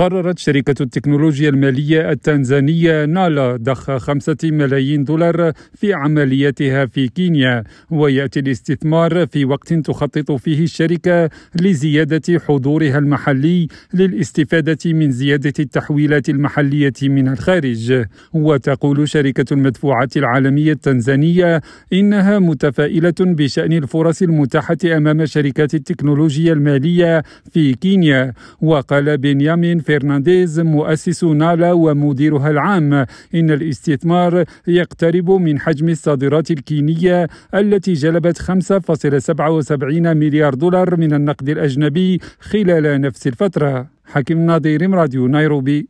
قررت شركة التكنولوجيا المالية التنزانية نالا ضخ خمسة ملايين دولار في عملياتها في كينيا ويأتي الاستثمار في وقت تخطط فيه الشركة لزيادة حضورها المحلي للاستفادة من زيادة التحويلات المحلية من الخارج. وتقول شركة المدفوعات العالمية التنزانية إنها متفائلة بشأن الفرص المتاحة أمام شركات التكنولوجيا المالية في كينيا. وقال بنيامين فرنانديز مؤسس نالا ومديرها العام. إن الاستثمار يقترب من حجم الصادرات الكينية التي جلبت 5.77 مليار دولار من النقد الأجنبي خلال نفس الفترة. حكيم ناظير راديو نيروبي.